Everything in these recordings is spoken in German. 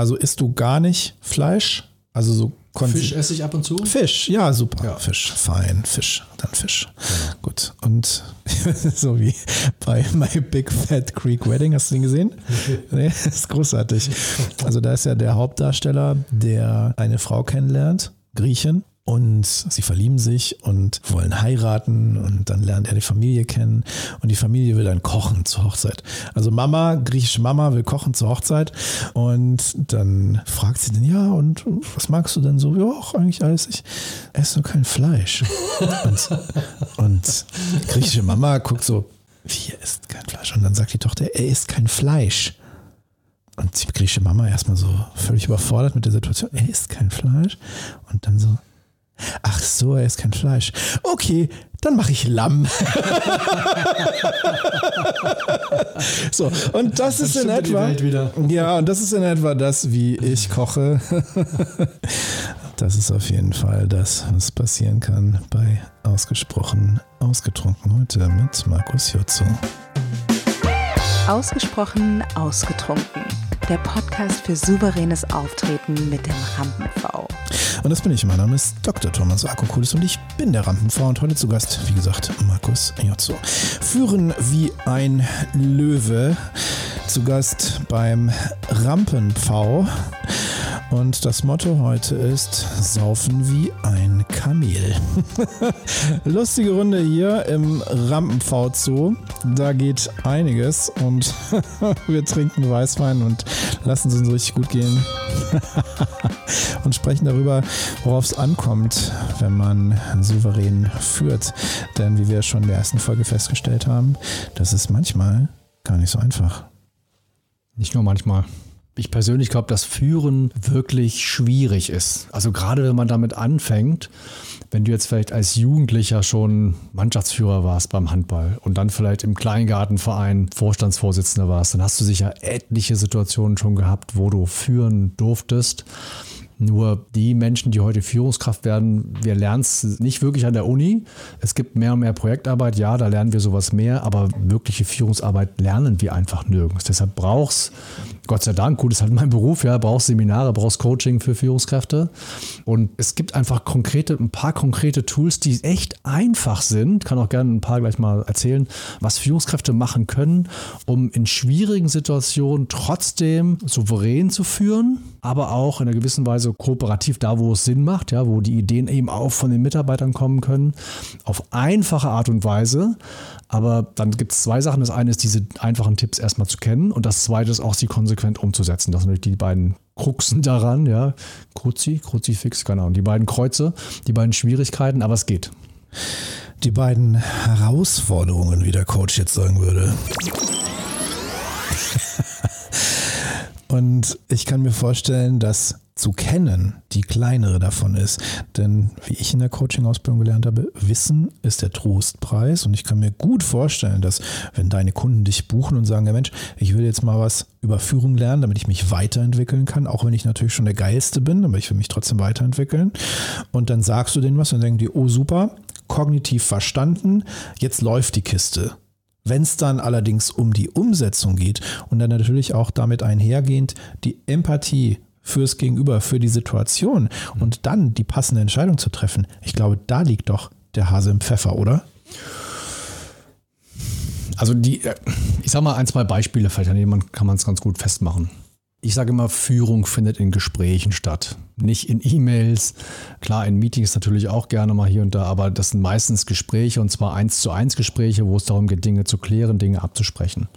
Also isst du gar nicht Fleisch? Also so Fisch esse ich ab und zu. Fisch, ja, super. Ja. Fisch, fein, Fisch, dann Fisch. Gut. Und so wie bei My Big Fat Creek Wedding, hast du den gesehen? nee, ist großartig. Also da ist ja der Hauptdarsteller, der eine Frau kennenlernt, Griechin. Und sie verlieben sich und wollen heiraten und dann lernt er die Familie kennen und die Familie will dann kochen zur Hochzeit. Also Mama, griechische Mama will kochen zur Hochzeit und dann fragt sie den, ja und was magst du denn so? Ja, auch eigentlich alles. Ich esse nur kein Fleisch. und, und griechische Mama guckt so, wie er isst kein Fleisch? Und dann sagt die Tochter, er isst kein Fleisch. Und die griechische Mama erstmal so völlig überfordert mit der Situation, er isst kein Fleisch. Und dann so, Ach so, er ist kein Fleisch. Okay, dann mache ich Lamm. so, und das ist in etwa. Wieder. Ja, und das ist in etwa das, wie ich koche. das ist auf jeden Fall das, was passieren kann bei Ausgesprochen Ausgetrunken heute mit Markus Jotzo. Ausgesprochen ausgetrunken. Der Podcast für souveränes Auftreten mit dem Rampen-V. Und das bin ich. Mein Name ist Dr. Thomas Akokulis und ich bin der Rampenfrau und heute zu Gast, wie gesagt, Markus Jotzo. Führen wie ein Löwe. Zu Gast beim Rampenpfau. Und das Motto heute ist Saufen wie ein Kamel. Lustige Runde hier im Rampenpfau Zoo. Da geht einiges und wir trinken Weißwein und lassen es uns richtig gut gehen. und sprechen darüber, worauf es ankommt, wenn man souverän führt. Denn wie wir schon in der ersten Folge festgestellt haben, das ist manchmal gar nicht so einfach. Nicht nur manchmal. Ich persönlich glaube, dass Führen wirklich schwierig ist. Also gerade wenn man damit anfängt, wenn du jetzt vielleicht als Jugendlicher schon Mannschaftsführer warst beim Handball und dann vielleicht im Kleingartenverein Vorstandsvorsitzender warst, dann hast du sicher etliche Situationen schon gehabt, wo du führen durftest. Nur die Menschen, die heute Führungskraft werden, wir lernen es nicht wirklich an der Uni. Es gibt mehr und mehr Projektarbeit, ja, da lernen wir sowas mehr, aber wirkliche Führungsarbeit lernen wir einfach nirgends. Deshalb brauchst Gott sei Dank, gut, ist halt mein Beruf, ja, brauchst Seminare, brauchst Coaching für Führungskräfte. Und es gibt einfach konkrete, ein paar konkrete Tools, die echt einfach sind. Kann auch gerne ein paar gleich mal erzählen, was Führungskräfte machen können, um in schwierigen Situationen trotzdem souverän zu führen, aber auch in einer gewissen Weise kooperativ da, wo es Sinn macht, ja, wo die Ideen eben auch von den Mitarbeitern kommen können, auf einfache Art und Weise. Aber dann gibt es zwei Sachen. Das eine ist, diese einfachen Tipps erstmal zu kennen und das zweite ist auch, sie konsequent umzusetzen. Das sind natürlich die beiden Kruxen daran, ja. Kruzi, Kruzifix, keine Ahnung, die beiden Kreuze, die beiden Schwierigkeiten, aber es geht. Die beiden Herausforderungen, wie der Coach jetzt sagen würde. Und ich kann mir vorstellen, dass zu kennen die kleinere davon ist. Denn wie ich in der Coaching-Ausbildung gelernt habe, Wissen ist der Trostpreis. Und ich kann mir gut vorstellen, dass wenn deine Kunden dich buchen und sagen, ja Mensch, ich will jetzt mal was über Führung lernen, damit ich mich weiterentwickeln kann, auch wenn ich natürlich schon der Geilste bin, aber ich will mich trotzdem weiterentwickeln. Und dann sagst du denen was und denken die, oh super, kognitiv verstanden, jetzt läuft die Kiste. Wenn es dann allerdings um die Umsetzung geht und dann natürlich auch damit einhergehend die Empathie fürs Gegenüber, für die Situation und dann die passende Entscheidung zu treffen, ich glaube, da liegt doch der Hase im Pfeffer, oder? Also die, äh, ich sag mal ein, zwei Beispiele, vielleicht an denen kann man es ganz gut festmachen. Ich sage immer, Führung findet in Gesprächen statt, nicht in E-Mails. Klar, in Meetings natürlich auch gerne mal hier und da, aber das sind meistens Gespräche und zwar eins zu eins Gespräche, wo es darum geht, Dinge zu klären, Dinge abzusprechen.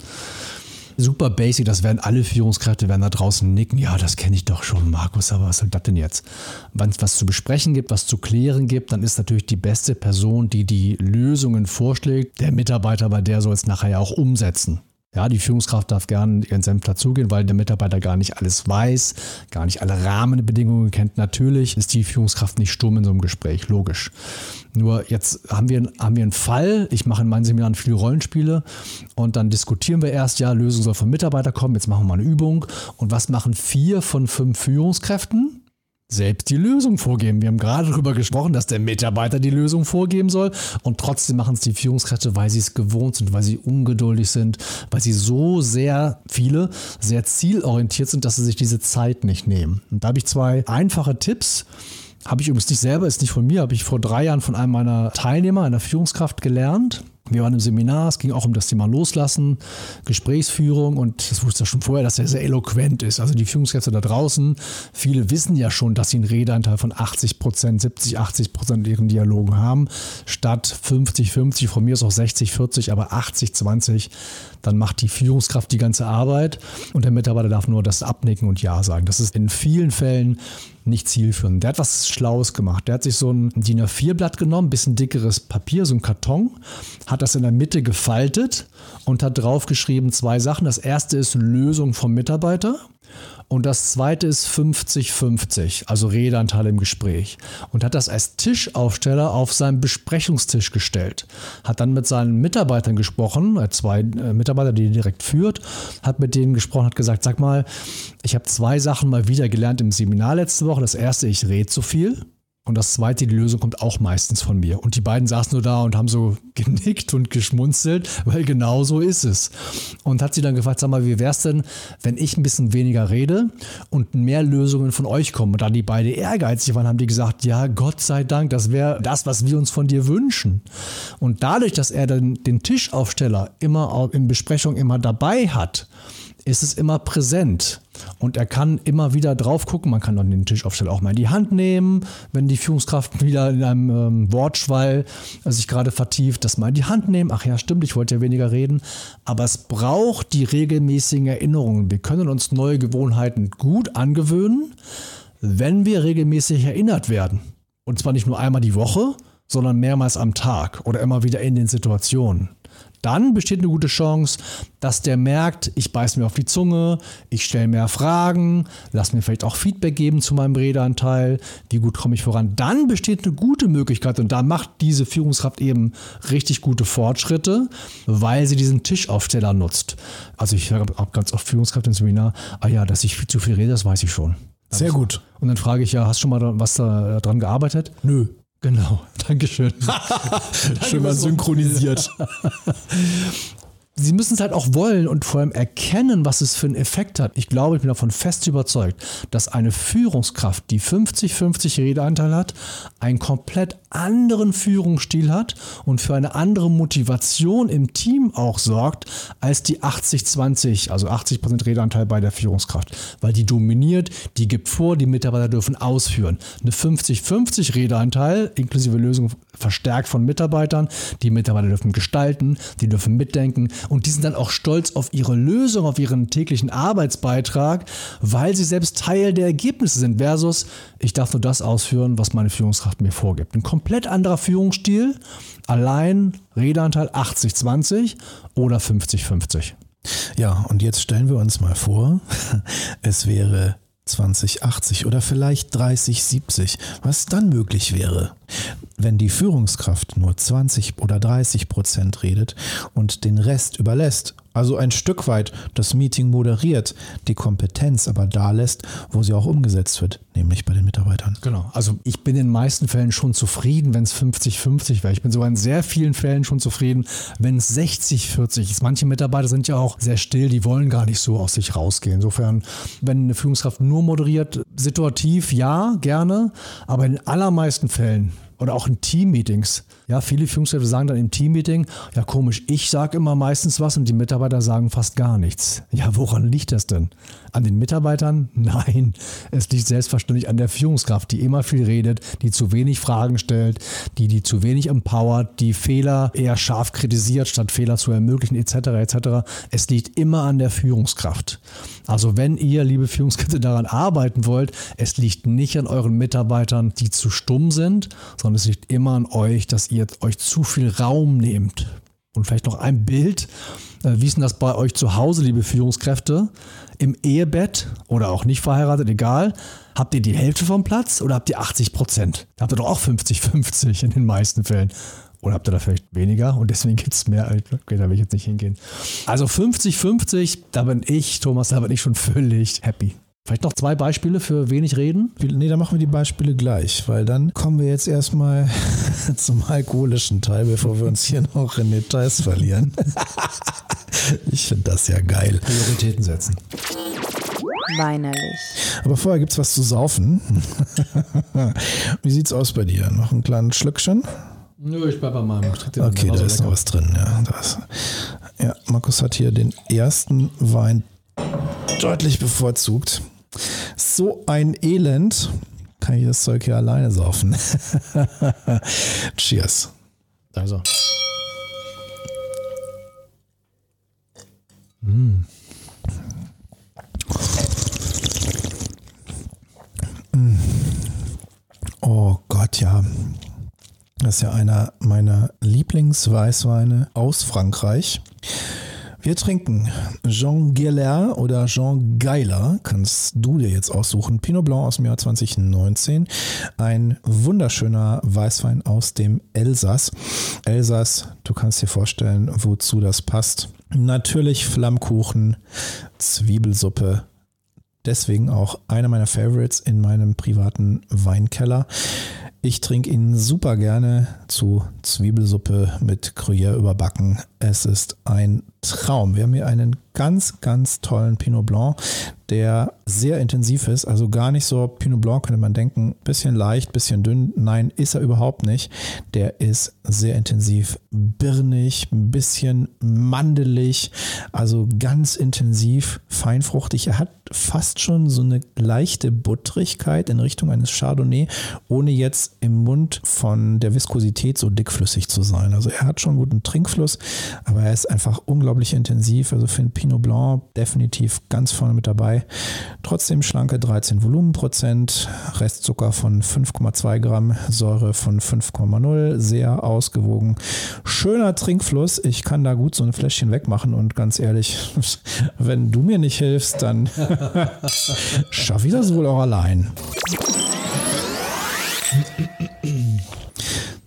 Super basic, das werden alle Führungskräfte werden da draußen nicken. Ja, das kenne ich doch schon, Markus, aber was soll das denn jetzt? Wenn es was zu besprechen gibt, was zu klären gibt, dann ist natürlich die beste Person, die die Lösungen vorschlägt, der Mitarbeiter, bei der soll es nachher ja auch umsetzen. Ja, die Führungskraft darf gerne ihren Senf dazugehen, weil der Mitarbeiter gar nicht alles weiß, gar nicht alle Rahmenbedingungen kennt. Natürlich ist die Führungskraft nicht stumm in so einem Gespräch, logisch. Nur jetzt haben wir, haben wir einen Fall, ich mache in meinen Seminaren viele Rollenspiele und dann diskutieren wir erst, ja, Lösung soll vom Mitarbeiter kommen, jetzt machen wir mal eine Übung. Und was machen vier von fünf Führungskräften? Selbst die Lösung vorgeben. Wir haben gerade darüber gesprochen, dass der Mitarbeiter die Lösung vorgeben soll und trotzdem machen es die Führungskräfte, weil sie es gewohnt sind, weil sie ungeduldig sind, weil sie so sehr viele sehr zielorientiert sind, dass sie sich diese Zeit nicht nehmen. Und da habe ich zwei einfache Tipps. Habe ich übrigens nicht selber, ist nicht von mir, habe ich vor drei Jahren von einem meiner Teilnehmer, einer Führungskraft gelernt. Wir waren im Seminar, es ging auch um das Thema Loslassen, Gesprächsführung und das wusste ich schon vorher, dass er sehr eloquent ist. Also die Führungskräfte da draußen, viele wissen ja schon, dass sie einen Redeanteil von 80 Prozent, 70, 80 Prozent in ihren Dialogen haben, statt 50, 50, von mir ist auch 60, 40, aber 80, 20, dann macht die Führungskraft die ganze Arbeit und der Mitarbeiter darf nur das abnicken und Ja sagen. Das ist in vielen Fällen nicht zielführend. Der hat was Schlaues gemacht. Der hat sich so ein DIN A4-Blatt genommen, ein bisschen dickeres Papier, so ein Karton, hat das in der Mitte gefaltet und hat draufgeschrieben zwei Sachen. Das erste ist Lösung vom Mitarbeiter und das zweite ist 50-50, also Redeanteil im Gespräch. Und hat das als Tischaufsteller auf seinen Besprechungstisch gestellt. Hat dann mit seinen Mitarbeitern gesprochen, zwei äh, Mitarbeiter, die er direkt führt, hat mit denen gesprochen, hat gesagt, sag mal, ich habe zwei Sachen mal wieder gelernt im Seminar letzte Woche. Das erste, ich rede zu viel. Und das zweite, die Lösung kommt auch meistens von mir. Und die beiden saßen nur da und haben so genickt und geschmunzelt, weil genau so ist es. Und hat sie dann gefragt, sag mal, wie wäre es denn, wenn ich ein bisschen weniger rede und mehr Lösungen von euch kommen? Und da die beide ehrgeizig waren, haben die gesagt, ja, Gott sei Dank, das wäre das, was wir uns von dir wünschen. Und dadurch, dass er dann den Tischaufsteller immer in Besprechung immer dabei hat, ist es immer präsent. Und er kann immer wieder drauf gucken. Man kann dann den Tischaufsteller auch mal in die Hand nehmen, wenn die Führungskraft wieder in einem ähm, Wortschwall sich gerade vertieft, das mal in die Hand nehmen. Ach ja, stimmt, ich wollte ja weniger reden. Aber es braucht die regelmäßigen Erinnerungen. Wir können uns neue Gewohnheiten gut angewöhnen, wenn wir regelmäßig erinnert werden. Und zwar nicht nur einmal die Woche, sondern mehrmals am Tag oder immer wieder in den Situationen dann besteht eine gute Chance, dass der merkt, ich beiß mir auf die Zunge, ich stelle mehr Fragen, lass mir vielleicht auch Feedback geben zu meinem Redeanteil, wie gut komme ich voran. Dann besteht eine gute Möglichkeit und da macht diese Führungskraft eben richtig gute Fortschritte, weil sie diesen Tischaufsteller nutzt. Also ich habe ganz oft Führungskraft im Seminar, ah ja, dass ich viel zu viel rede, das weiß ich schon. Sehr gut. Und dann frage ich ja, hast du schon mal was da dran gearbeitet? Nö. Genau, Dankeschön. Schön mal synchronisiert. Sie müssen es halt auch wollen und vor allem erkennen, was es für einen Effekt hat. Ich glaube, ich bin davon fest überzeugt, dass eine Führungskraft, die 50-50 Redeanteil hat, einen komplett anderen Führungsstil hat und für eine andere Motivation im Team auch sorgt, als die 80-20, also 80% Redeanteil bei der Führungskraft. Weil die dominiert, die gibt vor, die Mitarbeiter dürfen ausführen. Eine 50-50 Redeanteil, inklusive Lösung verstärkt von Mitarbeitern, die Mitarbeiter dürfen gestalten, die dürfen mitdenken und die sind dann auch stolz auf ihre Lösung, auf ihren täglichen Arbeitsbeitrag, weil sie selbst Teil der Ergebnisse sind, versus ich darf nur das ausführen, was meine Führungskraft mir vorgibt. Ein komplett anderer Führungsstil, allein Redeanteil 80-20 oder 50-50. Ja, und jetzt stellen wir uns mal vor, es wäre 2080 oder vielleicht 3070, was dann möglich wäre, wenn die Führungskraft nur 20 oder 30 Prozent redet und den Rest überlässt also ein Stück weit das Meeting moderiert, die Kompetenz aber da lässt, wo sie auch umgesetzt wird, nämlich bei den Mitarbeitern. Genau. Also ich bin in den meisten Fällen schon zufrieden, wenn es 50-50 wäre. Ich bin sogar in sehr vielen Fällen schon zufrieden, wenn es 60-40 ist. Manche Mitarbeiter sind ja auch sehr still, die wollen gar nicht so aus sich rausgehen. Insofern, wenn eine Führungskraft nur moderiert, situativ ja, gerne, aber in allermeisten Fällen oder auch in Teammeetings. Ja, viele Führungskräfte sagen dann im Teammeeting, ja komisch, ich sage immer meistens was und die Mitarbeiter sagen fast gar nichts. Ja, woran liegt das denn? An den Mitarbeitern? Nein, es liegt selbstverständlich an der Führungskraft, die immer viel redet, die zu wenig Fragen stellt, die die zu wenig empowert, die Fehler eher scharf kritisiert, statt Fehler zu ermöglichen, etc. etc. Es liegt immer an der Führungskraft. Also wenn ihr, liebe Führungskräfte, daran arbeiten wollt, es liegt nicht an euren Mitarbeitern, die zu stumm sind, sondern es liegt immer an euch, dass ihr euch zu viel Raum nehmt. Und vielleicht noch ein Bild. Äh, wie ist denn das bei euch zu Hause, liebe Führungskräfte? Im Ehebett oder auch nicht verheiratet, egal. Habt ihr die Hälfte vom Platz oder habt ihr 80 Prozent? Habt ihr doch auch 50-50 in den meisten Fällen. Oder habt ihr da vielleicht weniger und deswegen gibt es mehr? Okay, da will ich jetzt nicht hingehen. Also 50-50, da bin ich, Thomas, da bin ich schon völlig happy. Vielleicht noch zwei Beispiele für wenig reden? Nee, dann machen wir die Beispiele gleich, weil dann kommen wir jetzt erstmal zum alkoholischen Teil, bevor wir uns hier noch in Details verlieren. ich finde das ja geil. Prioritäten setzen. Weinerlich. Aber vorher gibt es was zu saufen. Wie sieht's aus bei dir? Noch ein kleines Schlückchen? Nö, ich bleib bei meinem. Okay, da ist noch was drin. Ja, das. ja, Markus hat hier den ersten Wein deutlich bevorzugt. So ein Elend. Kann ich das Zeug hier alleine saufen? Cheers. Also. Mm. Oh Gott, ja. Das ist ja einer meiner Lieblingsweißweine aus Frankreich. Wir trinken Jean Geller oder Jean Geiler, kannst du dir jetzt aussuchen. Pinot Blanc aus dem Jahr 2019. Ein wunderschöner Weißwein aus dem Elsass. Elsass, du kannst dir vorstellen, wozu das passt. Natürlich Flammkuchen, Zwiebelsuppe, deswegen auch einer meiner Favorites in meinem privaten Weinkeller. Ich trinke ihn super gerne zu Zwiebelsuppe mit Gruyère überbacken. Es ist ein Traum. Wir haben hier einen ganz, ganz tollen Pinot Blanc, der sehr intensiv ist. Also gar nicht so Pinot Blanc, könnte man denken, bisschen leicht, bisschen dünn. Nein, ist er überhaupt nicht. Der ist sehr intensiv, birnig, ein bisschen mandelig, also ganz intensiv, feinfruchtig. Er hat fast schon so eine leichte Buttrigkeit in Richtung eines Chardonnay, ohne jetzt im Mund von der Viskosität so dickflüssig zu sein. Also er hat schon guten Trinkfluss, aber er ist einfach unglaublich intensiv. Also für einen Pinot Blanc definitiv ganz vorne mit dabei. Trotzdem schlanke 13 Volumenprozent, Restzucker von 5,2 Gramm, Säure von 5,0, sehr ausgewogen. Schöner Trinkfluss. Ich kann da gut so ein Fläschchen wegmachen und ganz ehrlich, wenn du mir nicht hilfst, dann schaffe ich das wohl auch allein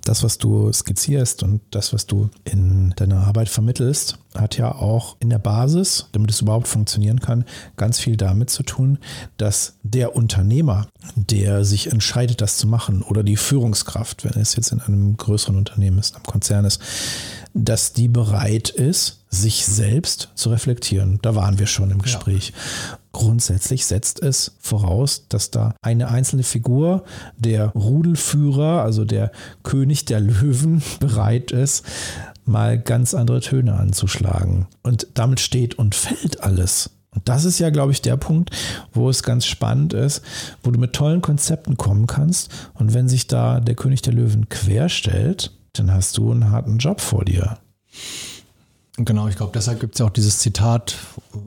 das, was du skizzierst und das, was du in deiner Arbeit vermittelst, hat ja auch in der Basis, damit es überhaupt funktionieren kann, ganz viel damit zu tun, dass der Unternehmer, der sich entscheidet, das zu machen, oder die Führungskraft, wenn es jetzt in einem größeren Unternehmen ist, einem Konzern ist, dass die bereit ist, sich selbst zu reflektieren. Da waren wir schon im Gespräch. Ja. Grundsätzlich setzt es voraus, dass da eine einzelne Figur, der Rudelführer, also der König der Löwen, bereit ist, mal ganz andere Töne anzuschlagen. Und damit steht und fällt alles. Und das ist ja, glaube ich, der Punkt, wo es ganz spannend ist, wo du mit tollen Konzepten kommen kannst. Und wenn sich da der König der Löwen querstellt, dann hast du einen harten Job vor dir. Genau, ich glaube, deshalb gibt es ja auch dieses Zitat,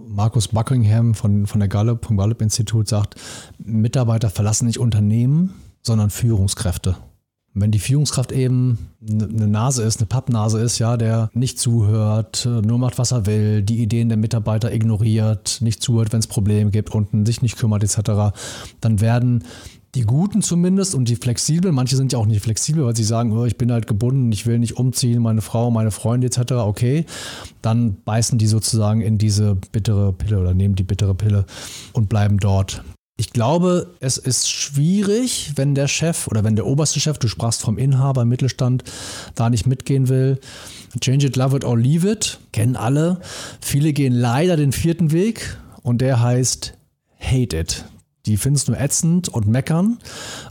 Markus Buckingham von, von der Gallup, vom Gallup-Institut sagt, Mitarbeiter verlassen nicht Unternehmen, sondern Führungskräfte. wenn die Führungskraft eben eine Nase ist, eine Pappnase ist, ja, der nicht zuhört, nur macht, was er will, die Ideen der Mitarbeiter ignoriert, nicht zuhört, wenn es Probleme gibt, unten sich nicht kümmert, etc., dann werden die Guten zumindest und die flexibel, manche sind ja auch nicht flexibel, weil sie sagen, oh, ich bin halt gebunden, ich will nicht umziehen, meine Frau, meine Freunde etc., okay, dann beißen die sozusagen in diese bittere Pille oder nehmen die bittere Pille und bleiben dort. Ich glaube, es ist schwierig, wenn der Chef oder wenn der oberste Chef, du sprachst vom Inhaber Mittelstand, da nicht mitgehen will. Change it, love it or leave it, kennen alle. Viele gehen leider den vierten Weg und der heißt hate it. Die finden es nur ätzend und meckern.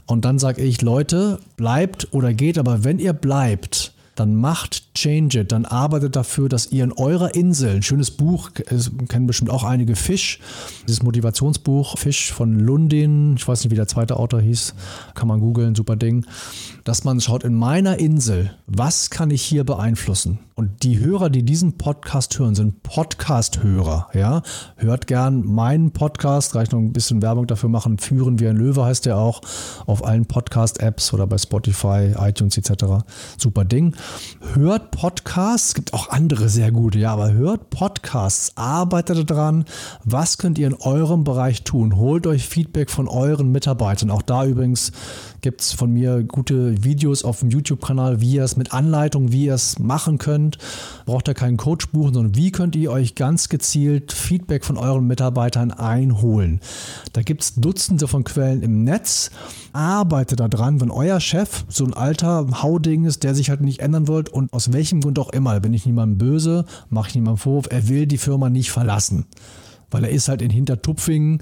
Und dann sage ich, Leute, bleibt oder geht, aber wenn ihr bleibt, dann macht Change It, dann arbeitet dafür, dass ihr in eurer Insel, ein schönes Buch, kennen bestimmt auch einige Fisch, dieses Motivationsbuch Fisch von Lundin, ich weiß nicht, wie der zweite Autor hieß, kann man googeln, super Ding, dass man schaut, in meiner Insel, was kann ich hier beeinflussen? Und die Hörer, die diesen Podcast hören, sind Podcast-Hörer. Ja? Hört gern meinen Podcast, reicht noch ein bisschen Werbung dafür machen. Führen wie ein Löwe heißt der auch auf allen Podcast-Apps oder bei Spotify, iTunes etc. Super Ding. Hört Podcasts, es gibt auch andere sehr gute, ja, aber hört Podcasts, arbeitet daran, was könnt ihr in eurem Bereich tun? Holt euch Feedback von euren Mitarbeitern. Auch da übrigens gibt es von mir gute Videos auf dem YouTube-Kanal, wie ihr es mit Anleitung, wie ihr es machen könnt. Braucht ihr keinen Coach buchen, sondern wie könnt ihr euch ganz gezielt Feedback von euren Mitarbeitern einholen. Da gibt es Dutzende von Quellen im Netz. Arbeitet daran, wenn euer Chef so ein alter Hauding ist, der sich halt nicht ändern wollt und aus welchem Grund auch immer, bin ich niemandem böse, mache ich niemandem Vorwurf, er will die Firma nicht verlassen. Weil er ist halt in Hintertupfingen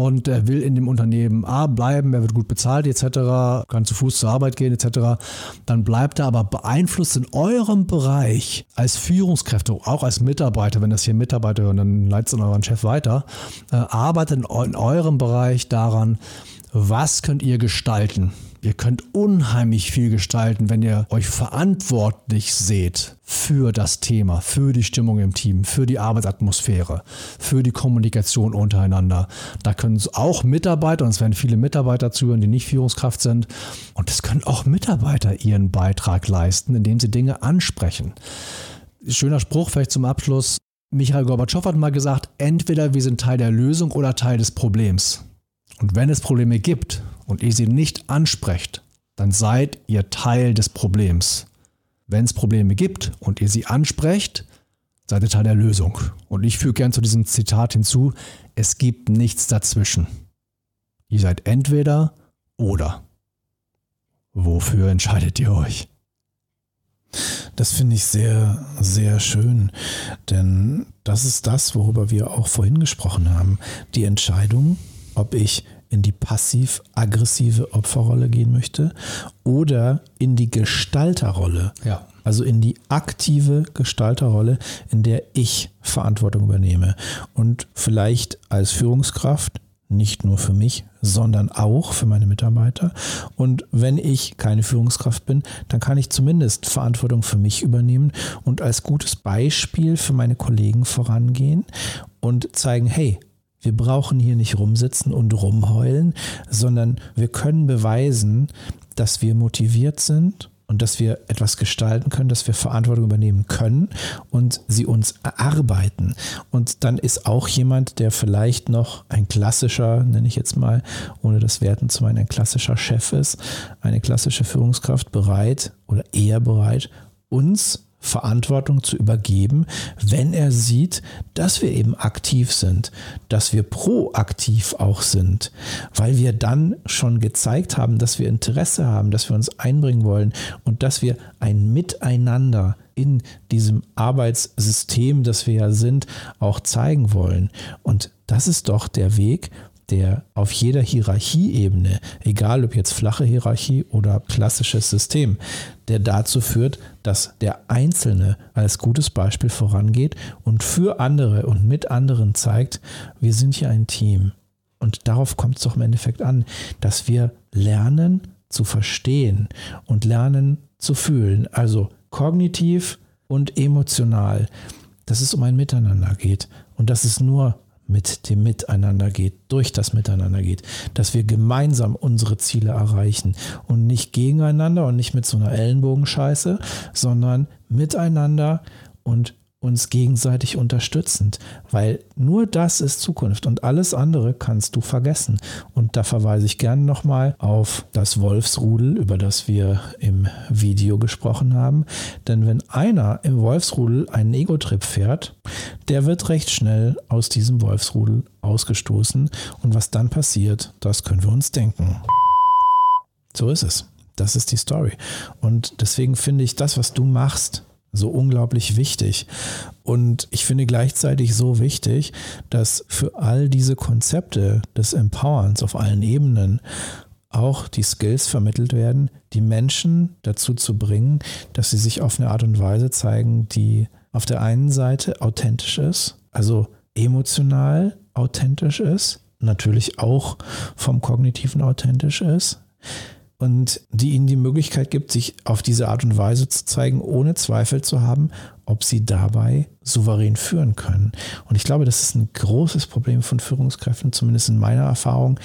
und er will in dem Unternehmen A bleiben, er wird gut bezahlt etc., kann zu Fuß zur Arbeit gehen etc., dann bleibt er aber beeinflusst in eurem Bereich als Führungskräfte, auch als Mitarbeiter, wenn das hier Mitarbeiter hören, dann leitet es euren Chef weiter, äh, arbeitet in eurem Bereich daran, was könnt ihr gestalten? Ihr könnt unheimlich viel gestalten, wenn ihr euch verantwortlich seht für das Thema, für die Stimmung im Team, für die Arbeitsatmosphäre, für die Kommunikation untereinander. Da können auch Mitarbeiter, und es werden viele Mitarbeiter zuhören, die nicht Führungskraft sind, und es können auch Mitarbeiter ihren Beitrag leisten, indem sie Dinge ansprechen. Schöner Spruch vielleicht zum Abschluss. Michael Gorbatschow hat mal gesagt, entweder wir sind Teil der Lösung oder Teil des Problems. Und wenn es Probleme gibt und ihr sie nicht ansprecht, dann seid ihr Teil des Problems. Wenn es Probleme gibt und ihr sie ansprecht, seid ihr Teil der Lösung. Und ich füge gern zu diesem Zitat hinzu, es gibt nichts dazwischen. Ihr seid entweder oder. Wofür entscheidet ihr euch? Das finde ich sehr, sehr schön, denn das ist das, worüber wir auch vorhin gesprochen haben. Die Entscheidung, ob ich in die passiv-aggressive Opferrolle gehen möchte oder in die Gestalterrolle. Ja. Also in die aktive Gestalterrolle, in der ich Verantwortung übernehme. Und vielleicht als Führungskraft nicht nur für mich, sondern auch für meine Mitarbeiter. Und wenn ich keine Führungskraft bin, dann kann ich zumindest Verantwortung für mich übernehmen und als gutes Beispiel für meine Kollegen vorangehen und zeigen, hey, wir brauchen hier nicht rumsitzen und rumheulen, sondern wir können beweisen, dass wir motiviert sind und dass wir etwas gestalten können, dass wir Verantwortung übernehmen können und sie uns erarbeiten. Und dann ist auch jemand, der vielleicht noch ein klassischer, nenne ich jetzt mal, ohne das Werten zu meinen, ein klassischer Chef ist, eine klassische Führungskraft bereit oder eher bereit, uns Verantwortung zu übergeben, wenn er sieht, dass wir eben aktiv sind, dass wir proaktiv auch sind, weil wir dann schon gezeigt haben, dass wir Interesse haben, dass wir uns einbringen wollen und dass wir ein Miteinander in diesem Arbeitssystem, das wir ja sind, auch zeigen wollen. Und das ist doch der Weg, der auf jeder Hierarchieebene, egal ob jetzt flache Hierarchie oder klassisches System, der dazu führt, dass der Einzelne als gutes Beispiel vorangeht und für andere und mit anderen zeigt, wir sind hier ein Team. Und darauf kommt es doch im Endeffekt an, dass wir lernen zu verstehen und lernen zu fühlen. Also kognitiv und emotional, dass es um ein Miteinander geht und dass es nur mit dem Miteinander geht, durch das Miteinander geht, dass wir gemeinsam unsere Ziele erreichen und nicht gegeneinander und nicht mit so einer Ellenbogenscheiße, sondern miteinander und uns gegenseitig unterstützend, weil nur das ist Zukunft und alles andere kannst du vergessen. Und da verweise ich gerne nochmal auf das Wolfsrudel, über das wir im Video gesprochen haben. Denn wenn einer im Wolfsrudel einen Ego-Trip fährt, der wird recht schnell aus diesem Wolfsrudel ausgestoßen. Und was dann passiert, das können wir uns denken. So ist es. Das ist die Story. Und deswegen finde ich das, was du machst, so unglaublich wichtig. Und ich finde gleichzeitig so wichtig, dass für all diese Konzepte des Empowerns auf allen Ebenen auch die Skills vermittelt werden, die Menschen dazu zu bringen, dass sie sich auf eine Art und Weise zeigen, die auf der einen Seite authentisch ist, also emotional authentisch ist, natürlich auch vom kognitiven authentisch ist, und die ihnen die Möglichkeit gibt, sich auf diese Art und Weise zu zeigen, ohne Zweifel zu haben, ob sie dabei souverän führen können. Und ich glaube, das ist ein großes Problem von Führungskräften, zumindest in meiner Erfahrung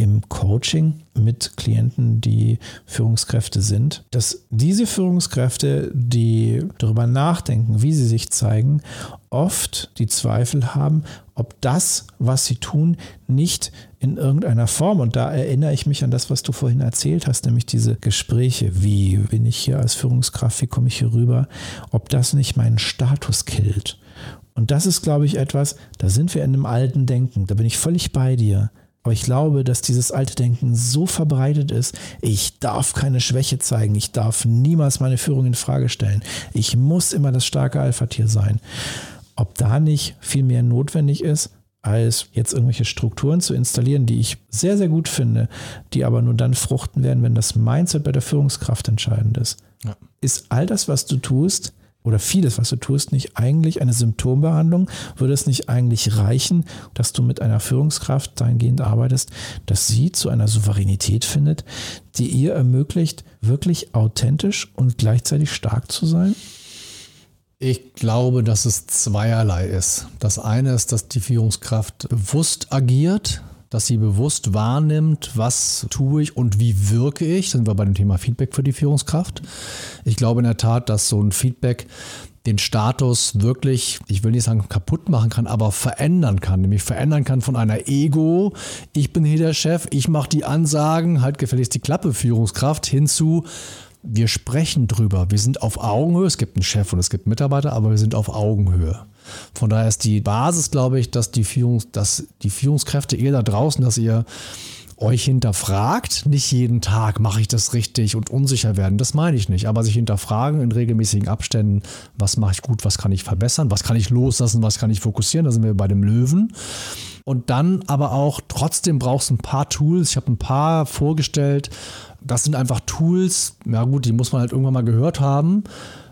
im Coaching mit Klienten, die Führungskräfte sind, dass diese Führungskräfte, die darüber nachdenken, wie sie sich zeigen, oft die Zweifel haben, ob das, was sie tun, nicht in irgendeiner Form, und da erinnere ich mich an das, was du vorhin erzählt hast, nämlich diese Gespräche, wie bin ich hier als Führungskraft, wie komme ich hier rüber, ob das nicht meinen Status killt. Und das ist, glaube ich, etwas, da sind wir in einem alten Denken, da bin ich völlig bei dir. Aber ich glaube, dass dieses alte Denken so verbreitet ist, ich darf keine Schwäche zeigen, ich darf niemals meine Führung in Frage stellen, ich muss immer das starke Alpha-Tier sein. Ob da nicht viel mehr notwendig ist, als jetzt irgendwelche Strukturen zu installieren, die ich sehr, sehr gut finde, die aber nur dann fruchten werden, wenn das Mindset bei der Führungskraft entscheidend ist. Ja. Ist all das, was du tust, oder vieles, was du tust, nicht eigentlich eine Symptombehandlung? Würde es nicht eigentlich reichen, dass du mit einer Führungskraft dahingehend arbeitest, dass sie zu einer Souveränität findet, die ihr ermöglicht, wirklich authentisch und gleichzeitig stark zu sein? Ich glaube, dass es zweierlei ist. Das eine ist, dass die Führungskraft bewusst agiert, dass sie bewusst wahrnimmt, was tue ich und wie wirke ich. Sind wir bei dem Thema Feedback für die Führungskraft. Ich glaube in der Tat, dass so ein Feedback den Status wirklich, ich will nicht sagen kaputt machen kann, aber verändern kann. Nämlich verändern kann von einer Ego, ich bin hier der Chef, ich mache die Ansagen, halt gefälligst die Klappe Führungskraft, hinzu, wir sprechen drüber. Wir sind auf Augenhöhe. Es gibt einen Chef und es gibt Mitarbeiter, aber wir sind auf Augenhöhe. Von daher ist die Basis, glaube ich, dass die, Führungs-, dass die Führungskräfte, ihr da draußen, dass ihr euch hinterfragt, nicht jeden Tag mache ich das richtig und unsicher werden, das meine ich nicht, aber sich hinterfragen in regelmäßigen Abständen, was mache ich gut, was kann ich verbessern, was kann ich loslassen, was kann ich fokussieren, da sind wir bei dem Löwen. Und dann aber auch, trotzdem brauchst du ein paar Tools, ich habe ein paar vorgestellt, das sind einfach Tools, ja gut, die muss man halt irgendwann mal gehört haben,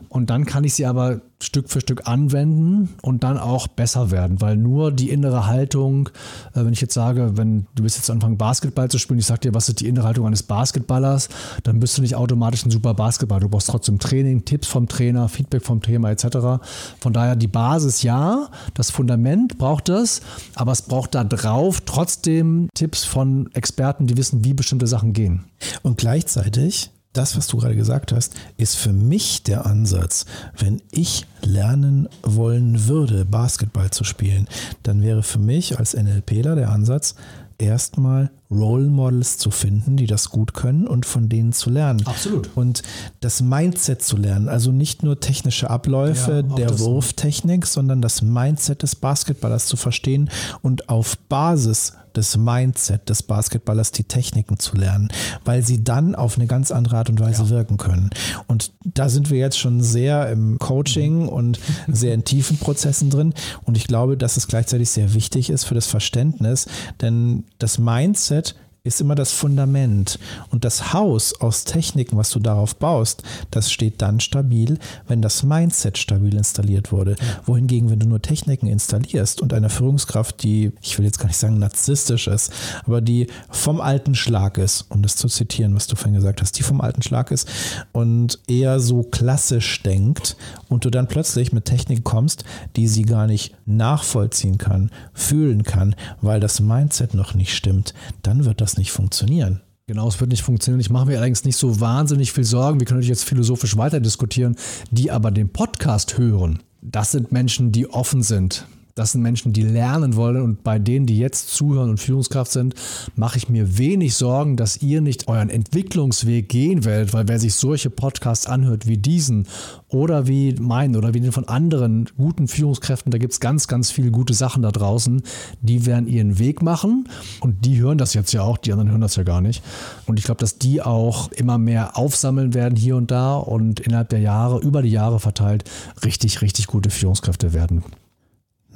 und dann kann ich sie aber Stück für Stück anwenden und dann auch besser werden, weil nur die innere Haltung, äh, wenn ich jetzt sage, wenn du bist jetzt anfangen Basketball zu spielen, ich sage dir, was ist die innere Haltung eines Basketballers, dann bist du nicht automatisch ein super Basketballer. Du brauchst trotzdem Training, Tipps vom Trainer, Feedback vom Thema etc. Von daher die Basis ja, das Fundament braucht es, aber es braucht da drauf trotzdem Tipps von Experten, die wissen, wie bestimmte Sachen gehen. Und gleichzeitig das, was du gerade gesagt hast, ist für mich der Ansatz. Wenn ich lernen wollen würde, Basketball zu spielen, dann wäre für mich als NLPler der Ansatz, erstmal Role Models zu finden, die das gut können und von denen zu lernen. Absolut. Und das Mindset zu lernen, also nicht nur technische Abläufe ja, der Wurftechnik, sondern das Mindset des Basketballers zu verstehen und auf Basis des Mindset des Basketballers die Techniken zu lernen, weil sie dann auf eine ganz andere Art und Weise ja. wirken können. Und da sind wir jetzt schon sehr im Coaching mhm. und sehr in tiefen Prozessen drin. Und ich glaube, dass es gleichzeitig sehr wichtig ist für das Verständnis, denn das Mindset ist immer das Fundament. Und das Haus aus Techniken, was du darauf baust, das steht dann stabil, wenn das Mindset stabil installiert wurde. Wohingegen, wenn du nur Techniken installierst und eine Führungskraft, die, ich will jetzt gar nicht sagen narzisstisch ist, aber die vom alten Schlag ist, um das zu zitieren, was du vorhin gesagt hast, die vom alten Schlag ist und eher so klassisch denkt und du dann plötzlich mit Techniken kommst, die sie gar nicht nachvollziehen kann, fühlen kann, weil das Mindset noch nicht stimmt, dann wird das nicht funktionieren. Genau, es wird nicht funktionieren. Ich mache mir allerdings nicht so wahnsinnig viel Sorgen. Wir können natürlich jetzt philosophisch weiter diskutieren, die aber den Podcast hören. Das sind Menschen, die offen sind. Das sind Menschen, die lernen wollen und bei denen, die jetzt zuhören und Führungskraft sind, mache ich mir wenig Sorgen, dass ihr nicht euren Entwicklungsweg gehen werdet, weil wer sich solche Podcasts anhört wie diesen oder wie meinen oder wie den von anderen guten Führungskräften, da gibt es ganz, ganz viele gute Sachen da draußen, die werden ihren Weg machen und die hören das jetzt ja auch, die anderen hören das ja gar nicht. Und ich glaube, dass die auch immer mehr aufsammeln werden hier und da und innerhalb der Jahre, über die Jahre verteilt, richtig, richtig gute Führungskräfte werden.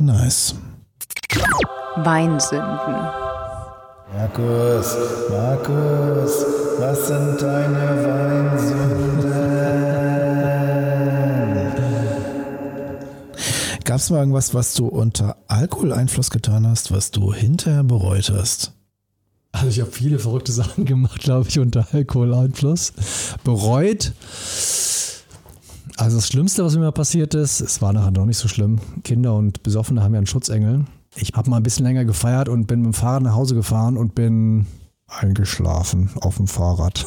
Nice. Weinsünden. Markus, Markus, was sind deine Weinsünden? Gab es mal irgendwas, was du unter Alkoholeinfluss getan hast, was du hinterher bereut hast? Also ich habe viele verrückte Sachen gemacht, glaube ich, unter Alkoholeinfluss. Bereut Also das Schlimmste, was mir mal passiert ist, es war nachher noch nicht so schlimm. Kinder und Besoffene haben ja einen Schutzengel. Ich habe mal ein bisschen länger gefeiert und bin mit dem Fahrrad nach Hause gefahren und bin eingeschlafen auf dem Fahrrad.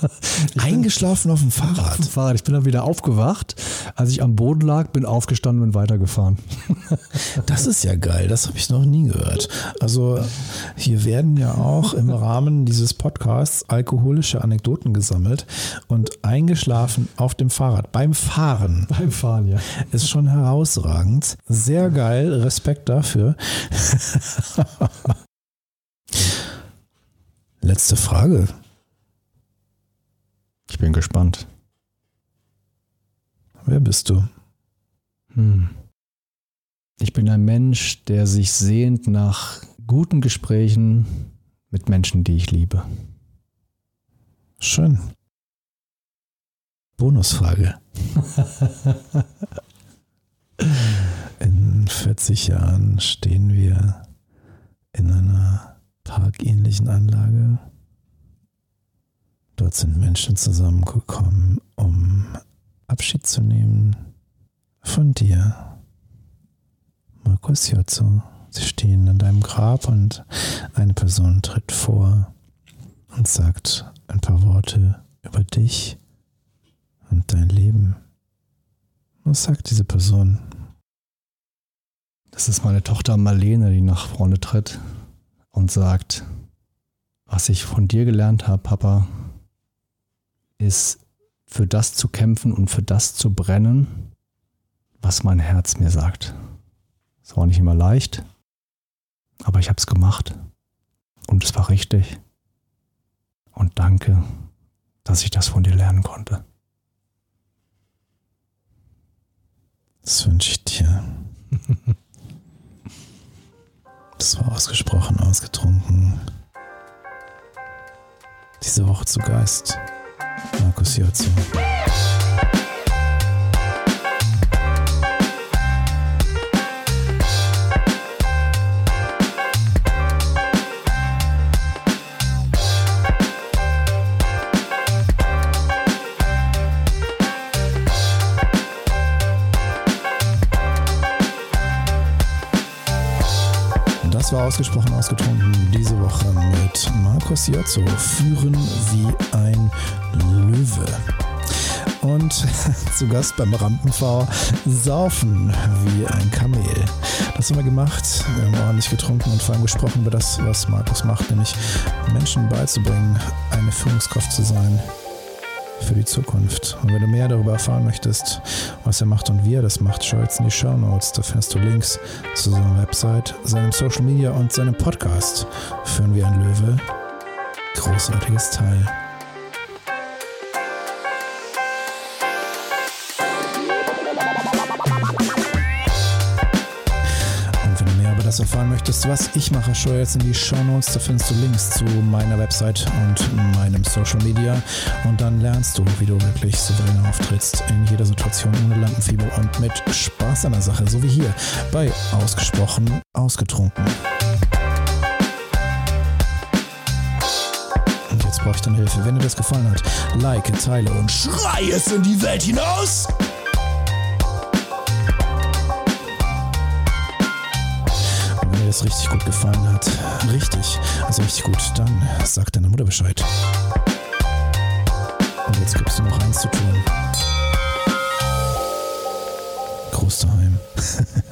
Eingeschlafen auf dem Fahrrad? Auf dem Fahrrad. Ich bin dann wieder aufgewacht. Als ich am Boden lag, bin aufgestanden und weitergefahren. Das ist ja geil. Das habe ich noch nie gehört. Also hier werden ja auch im Rahmen dieses Podcasts alkoholische Anekdoten gesammelt und eingeschlafen auf dem Fahrrad. Beim Fahren. Beim Fahren, ja. Ist schon herausragend. Sehr geil. Respekt dafür. Letzte Frage. Ich bin gespannt. Wer bist du? Hm. Ich bin ein Mensch, der sich sehnt nach guten Gesprächen mit Menschen, die ich liebe. Schön. Bonusfrage. In 40 Jahren stehen wir in einer parkähnlichen Anlage. Dort sind Menschen zusammengekommen, um Abschied zu nehmen von dir, Markus Jotzo. Sie stehen an deinem Grab und eine Person tritt vor und sagt ein paar Worte über dich und dein Leben. Was sagt diese Person? Das ist meine Tochter Marlene, die nach vorne tritt und sagt, was ich von dir gelernt habe, Papa, ist für das zu kämpfen und für das zu brennen, was mein Herz mir sagt. Es war nicht immer leicht, aber ich habe es gemacht und es war richtig. Und danke, dass ich das von dir lernen konnte. Das wünsche ich dir. Das war ausgesprochen ausgetrunken. Diese Woche zu Geist. Markus Jotzo. Ausgesprochen ausgetrunken diese Woche mit Markus Jotzo. Führen wie ein Löwe. Und zu Gast beim Rampenv Saufen wie ein Kamel. Das haben wir gemacht. Wir haben ordentlich getrunken und vor allem gesprochen über das, was Markus macht, nämlich Menschen beizubringen, eine Führungskraft zu sein für die Zukunft. Und wenn du mehr darüber erfahren möchtest, was er macht und wie er das macht, schau jetzt in die Show Notes. Da findest du Links zu seiner Website, seinem Social Media und seinem Podcast. Führen wir ein Löwe. Großartiges Teil. Das erfahren möchtest, was ich mache, schau jetzt in die Show Notes. Da findest du Links zu meiner Website und meinem Social Media. Und dann lernst du, wie du wirklich souverän auftrittst in jeder Situation ohne Lampenfieber und mit Spaß an der Sache, so wie hier bei Ausgesprochen Ausgetrunken. Und jetzt brauche ich deine Hilfe. Wenn dir das gefallen hat, like, teile und schrei es in die Welt hinaus! dir das richtig gut gefallen hat. Richtig, also richtig gut. Dann sag deiner Mutter Bescheid. Und jetzt gibst du noch eins zu tun. Groß daheim.